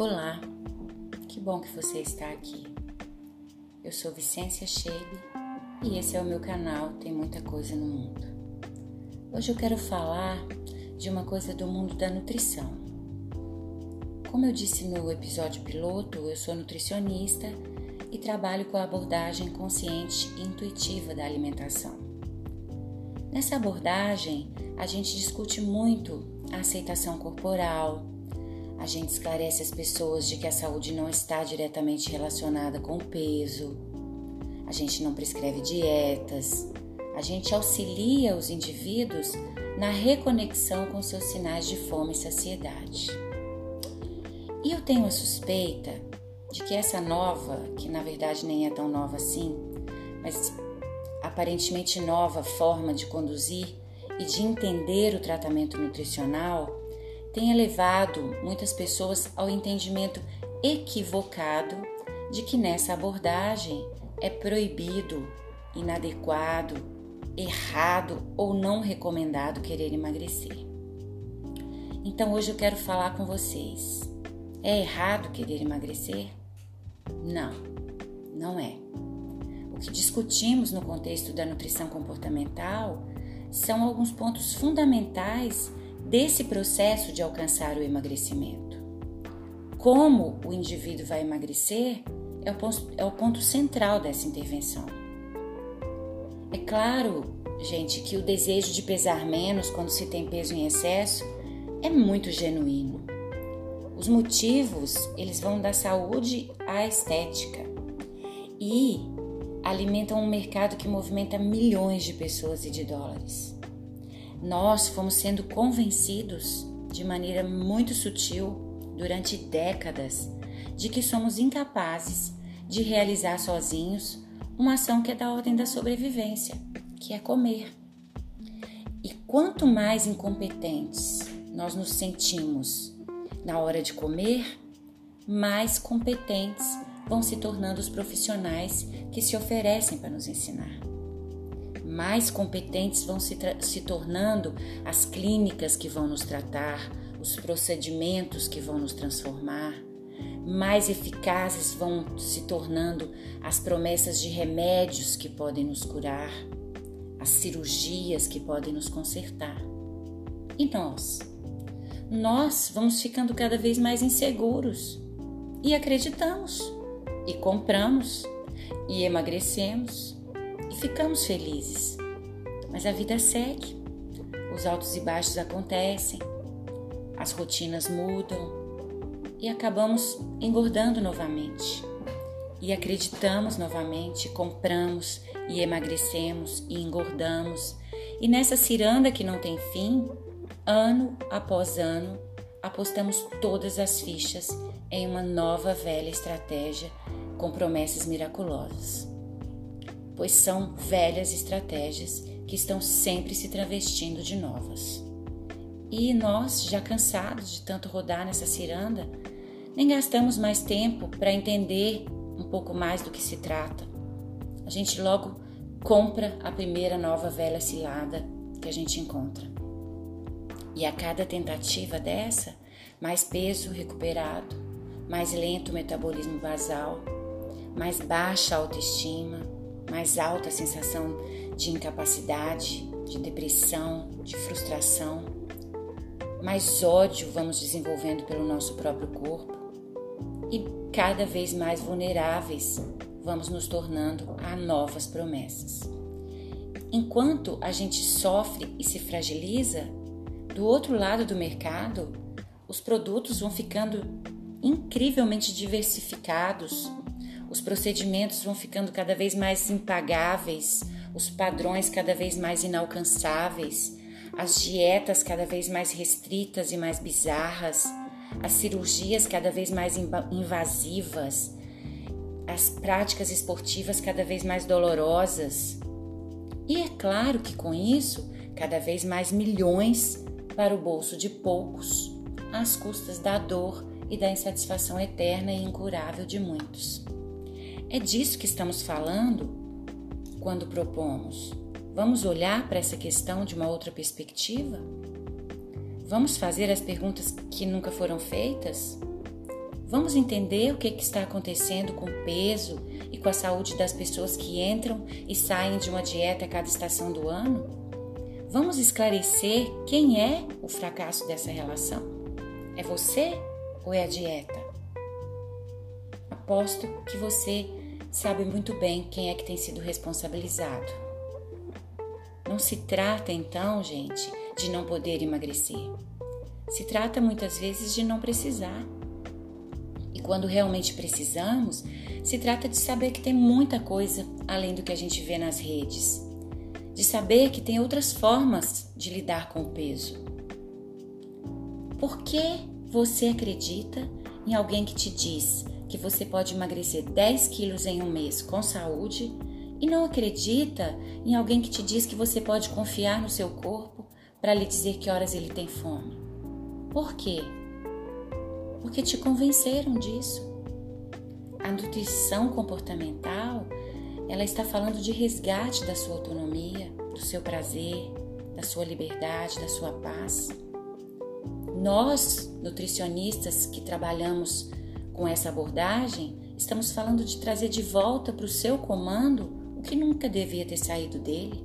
Olá, que bom que você está aqui. Eu sou Vicência Chebe e esse é o meu canal Tem Muita Coisa no Mundo. Hoje eu quero falar de uma coisa do mundo da nutrição. Como eu disse no episódio piloto, eu sou nutricionista e trabalho com a abordagem consciente e intuitiva da alimentação. Nessa abordagem, a gente discute muito a aceitação corporal, a gente esclarece as pessoas de que a saúde não está diretamente relacionada com o peso. A gente não prescreve dietas. A gente auxilia os indivíduos na reconexão com seus sinais de fome e saciedade. E eu tenho a suspeita de que essa nova, que na verdade nem é tão nova assim, mas aparentemente nova forma de conduzir e de entender o tratamento nutricional tenha levado muitas pessoas ao entendimento equivocado de que nessa abordagem é proibido, inadequado, errado ou não recomendado querer emagrecer. Então hoje eu quero falar com vocês. É errado querer emagrecer? Não, não é. O que discutimos no contexto da nutrição comportamental são alguns pontos fundamentais desse processo de alcançar o emagrecimento. Como o indivíduo vai emagrecer é o ponto, é o ponto central dessa intervenção. É claro, gente, que o desejo de pesar menos quando se tem peso em excesso é muito genuíno. Os motivos, eles vão da saúde à estética e alimentam um mercado que movimenta milhões de pessoas e de dólares nós fomos sendo convencidos de maneira muito sutil durante décadas de que somos incapazes de realizar sozinhos uma ação que é da ordem da sobrevivência, que é comer. E quanto mais incompetentes nós nos sentimos na hora de comer, mais competentes vão se tornando os profissionais que se oferecem para nos ensinar mais competentes vão se, se tornando as clínicas que vão nos tratar, os procedimentos que vão nos transformar, mais eficazes vão se tornando as promessas de remédios que podem nos curar, as cirurgias que podem nos consertar. E nós? Nós vamos ficando cada vez mais inseguros e acreditamos, e compramos, e emagrecemos e ficamos felizes. Mas a vida segue, os altos e baixos acontecem, as rotinas mudam e acabamos engordando novamente. E acreditamos novamente, compramos e emagrecemos e engordamos. E nessa ciranda que não tem fim, ano após ano, apostamos todas as fichas em uma nova velha estratégia com promessas miraculosas pois são velhas estratégias que estão sempre se travestindo de novas. E nós, já cansados de tanto rodar nessa ciranda, nem gastamos mais tempo para entender um pouco mais do que se trata. A gente logo compra a primeira nova velha cilada que a gente encontra. E a cada tentativa dessa, mais peso recuperado, mais lento o metabolismo basal, mais baixa autoestima, mais alta a sensação de incapacidade, de depressão, de frustração, mais ódio vamos desenvolvendo pelo nosso próprio corpo e cada vez mais vulneráveis vamos nos tornando a novas promessas. Enquanto a gente sofre e se fragiliza, do outro lado do mercado, os produtos vão ficando incrivelmente diversificados os procedimentos vão ficando cada vez mais impagáveis, os padrões cada vez mais inalcançáveis, as dietas cada vez mais restritas e mais bizarras, as cirurgias cada vez mais invasivas, as práticas esportivas cada vez mais dolorosas. E é claro que com isso, cada vez mais milhões para o bolso de poucos, às custas da dor e da insatisfação eterna e incurável de muitos. É disso que estamos falando quando propomos. Vamos olhar para essa questão de uma outra perspectiva? Vamos fazer as perguntas que nunca foram feitas? Vamos entender o que, está acontecendo com o peso e com a saúde das pessoas que entram e saem de uma dieta a cada estação do ano? Vamos esclarecer quem é o fracasso dessa relação? É você ou é a dieta? Aposto que você sabe muito bem quem é que tem sido responsabilizado. Não se trata então, gente, de não poder emagrecer. Se trata muitas vezes de não precisar. E quando realmente precisamos, se trata de saber que tem muita coisa além do que a gente vê nas redes. De saber que tem outras formas de lidar com o peso. Por que você acredita em alguém que te diz que você pode emagrecer 10 quilos em um mês com saúde e não acredita em alguém que te diz que você pode confiar no seu corpo para lhe dizer que horas ele tem fome? Por quê? porque te convenceram disso. A nutrição comportamental, ela está falando de resgate da sua autonomia, do seu prazer, da sua liberdade, da sua paz. Nós, nutricionistas que trabalhamos com essa abordagem, estamos falando de trazer de volta para o seu comando o que nunca devia ter saído dele.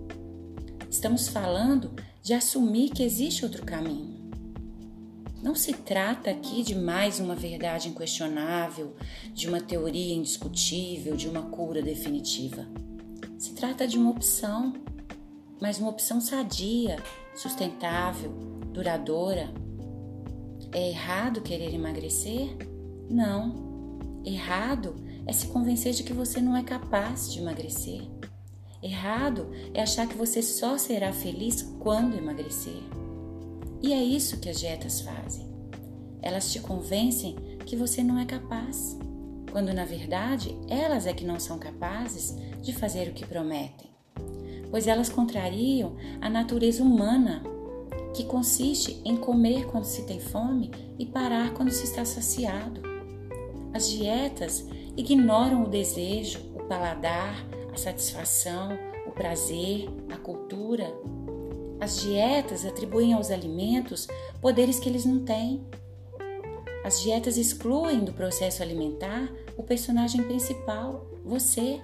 Estamos falando de assumir que existe outro caminho. Não se trata aqui de mais uma verdade inquestionável, de uma teoria indiscutível, de uma cura definitiva. Se trata de uma opção, mas uma opção sadia, sustentável, duradoura. É errado querer emagrecer? Não. Errado é se convencer de que você não é capaz de emagrecer. Errado é achar que você só será feliz quando emagrecer. E é isso que as dietas fazem. Elas te convencem que você não é capaz, quando na verdade elas é que não são capazes de fazer o que prometem. Pois elas contrariam a natureza humana, que consiste em comer quando se tem fome e parar quando se está saciado. As dietas ignoram o desejo, o paladar, a satisfação, o prazer, a cultura, as dietas atribuem aos alimentos poderes que eles não têm. As dietas excluem do processo alimentar o personagem principal, você.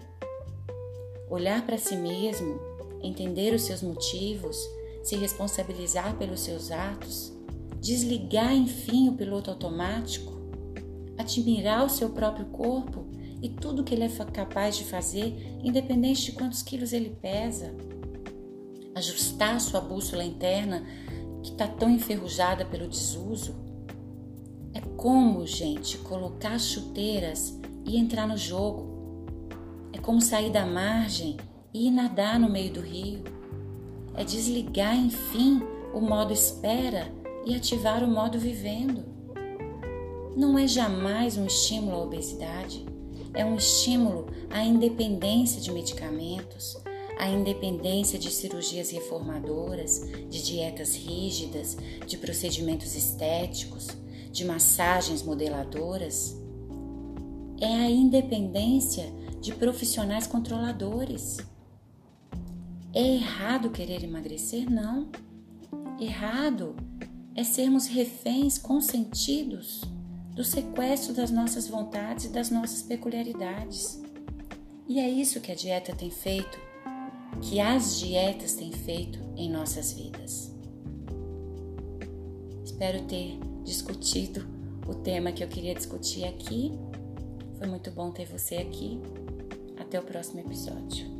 Olhar para si mesmo, entender os seus motivos, se responsabilizar pelos seus atos, desligar enfim o piloto automático, admirar o seu próprio corpo e tudo que ele é capaz de fazer, independente de quantos quilos ele pesa ajustar sua bússola interna que está tão enferrujada pelo desuso. É como, gente, colocar as chuteiras e entrar no jogo. É como sair da margem e ir nadar no meio do rio. É desligar, enfim, o modo espera e ativar o modo vivendo. Não é jamais um estímulo à obesidade, é um estímulo à independência de medicamentos, a independência de cirurgias reformadoras, de dietas rígidas, de procedimentos estéticos, de massagens modeladoras. É a independência de profissionais controladores. É errado querer emagrecer? Não. Errado é sermos reféns consentidos do sequestro das nossas vontades e das nossas peculiaridades. E é isso que a dieta tem feito que as dietas têm feito em nossas vidas. Espero ter discutido o tema que eu queria discutir aqui. Foi muito bom ter você aqui. Até o próximo episódio.